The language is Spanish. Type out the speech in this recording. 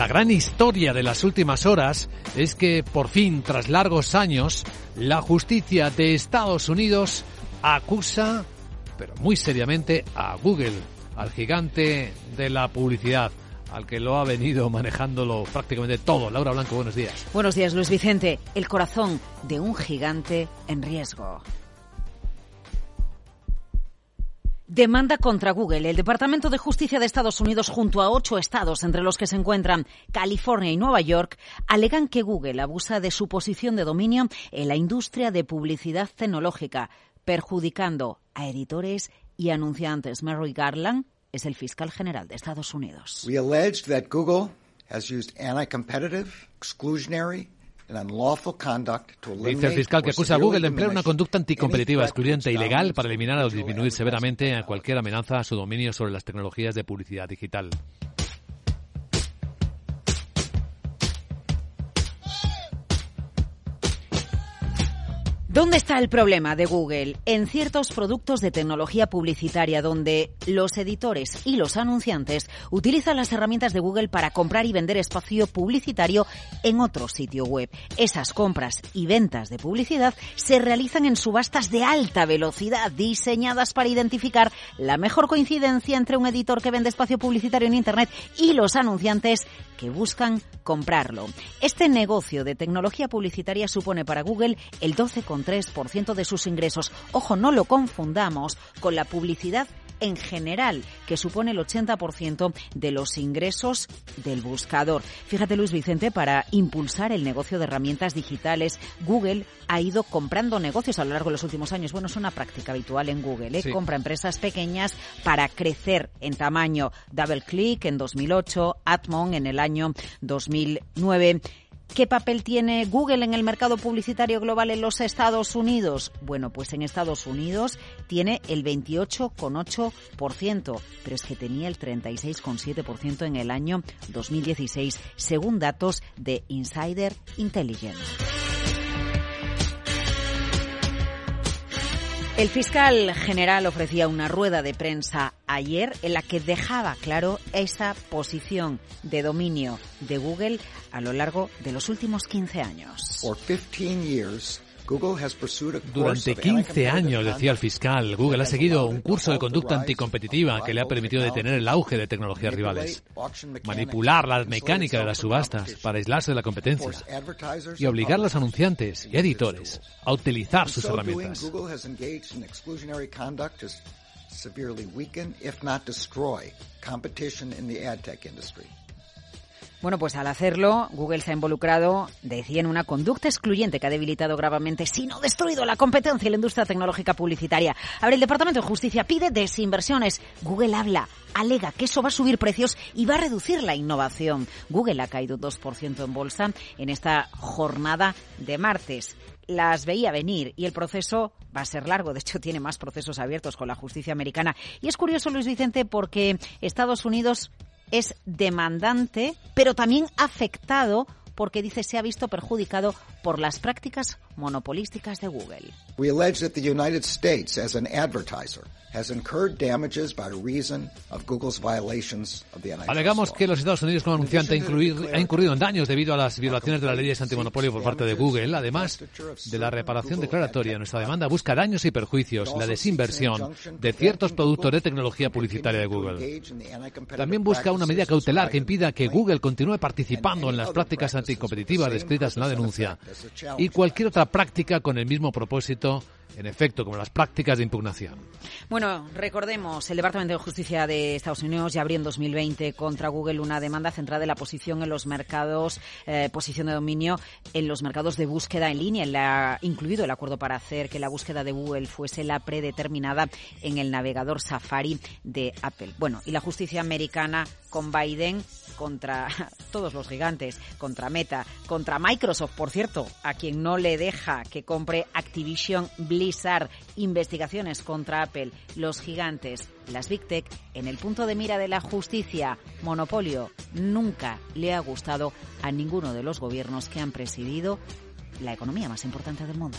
La gran historia de las últimas horas es que por fin, tras largos años, la justicia de Estados Unidos acusa, pero muy seriamente, a Google, al gigante de la publicidad al que lo ha venido manejándolo prácticamente todo. Laura Blanco, buenos días. Buenos días, Luis Vicente. El corazón de un gigante en riesgo. Demanda contra Google. El Departamento de Justicia de Estados Unidos, junto a ocho estados, entre los que se encuentran California y Nueva York, alegan que Google abusa de su posición de dominio en la industria de publicidad tecnológica, perjudicando a editores y anunciantes. Mary Garland es el fiscal general de Estados Unidos. We allege that Google has used anti-competitive, exclusionary Dice el fiscal que acusa a Google de emplear una conducta anticompetitiva, excluyente e ilegal para eliminar o disminuir severamente cualquier amenaza a su dominio sobre las tecnologías de publicidad digital. ¿Dónde está el problema de Google? En ciertos productos de tecnología publicitaria donde los editores y los anunciantes utilizan las herramientas de Google para comprar y vender espacio publicitario en otro sitio web. Esas compras y ventas de publicidad se realizan en subastas de alta velocidad diseñadas para identificar la mejor coincidencia entre un editor que vende espacio publicitario en Internet y los anunciantes que buscan comprarlo. Este negocio de tecnología publicitaria supone para Google el 12,3% de sus ingresos. Ojo, no lo confundamos con la publicidad en general, que supone el 80% de los ingresos del buscador. Fíjate, Luis Vicente, para impulsar el negocio de herramientas digitales, Google ha ido comprando negocios a lo largo de los últimos años. Bueno, es una práctica habitual en Google. ¿eh? Compra empresas pequeñas para crecer en tamaño. DoubleClick en 2008, Atmon en el año 2009. ¿Qué papel tiene Google en el mercado publicitario global en los Estados Unidos? Bueno, pues en Estados Unidos tiene el 28,8%, pero es que tenía el 36,7% en el año 2016, según datos de Insider Intelligence. El fiscal general ofrecía una rueda de prensa ayer en la que dejaba claro esa posición de dominio de Google a lo largo de los últimos 15 años. Durante 15 años, decía el fiscal, Google ha seguido un curso de conducta anticompetitiva que le ha permitido detener el auge de tecnologías rivales, manipular la mecánica de las subastas para aislarse de la competencia y obligar a los anunciantes y editores a utilizar sus herramientas. Bueno, pues al hacerlo, Google se ha involucrado, decía, en una conducta excluyente que ha debilitado gravemente, si no destruido, la competencia y la industria tecnológica publicitaria. Ahora, el Departamento de Justicia pide desinversiones. Google habla, alega que eso va a subir precios y va a reducir la innovación. Google ha caído 2% en bolsa en esta jornada de martes las veía venir y el proceso va a ser largo. De hecho, tiene más procesos abiertos con la justicia americana. Y es curioso, Luis Vicente, porque Estados Unidos es demandante, pero también afectado porque dice se ha visto perjudicado por las prácticas monopolísticas de Google. We allege that the United States as an advertiser has incurred damages by reason of Google's violations of the Alegamos que los Estados Unidos como anunciante ha, ha incurrido en daños debido a las violaciones de las leyes antimonopolio por parte de Google. Además de la reparación declaratoria, nuestra demanda busca daños y perjuicios, la desinversión de ciertos productos de tecnología publicitaria de Google. También busca una medida cautelar que impida que Google continúe participando en las prácticas anticompetitivas descritas en la denuncia y cualquier otra práctica con el mismo propósito en efecto, como las prácticas de impugnación. Bueno, recordemos, el Departamento de Justicia de Estados Unidos ya abrió en 2020 contra Google una demanda centrada en la posición en los mercados, eh, posición de dominio en los mercados de búsqueda en línea, la, incluido el acuerdo para hacer que la búsqueda de Google fuese la predeterminada en el navegador Safari de Apple. Bueno, y la justicia americana con Biden contra todos los gigantes, contra Meta, contra Microsoft, por cierto, a quien no le deja que compre Activision Blizzard, investigaciones contra Apple, los gigantes, las Big Tech, en el punto de mira de la justicia, monopolio, nunca le ha gustado a ninguno de los gobiernos que han presidido la economía más importante del mundo.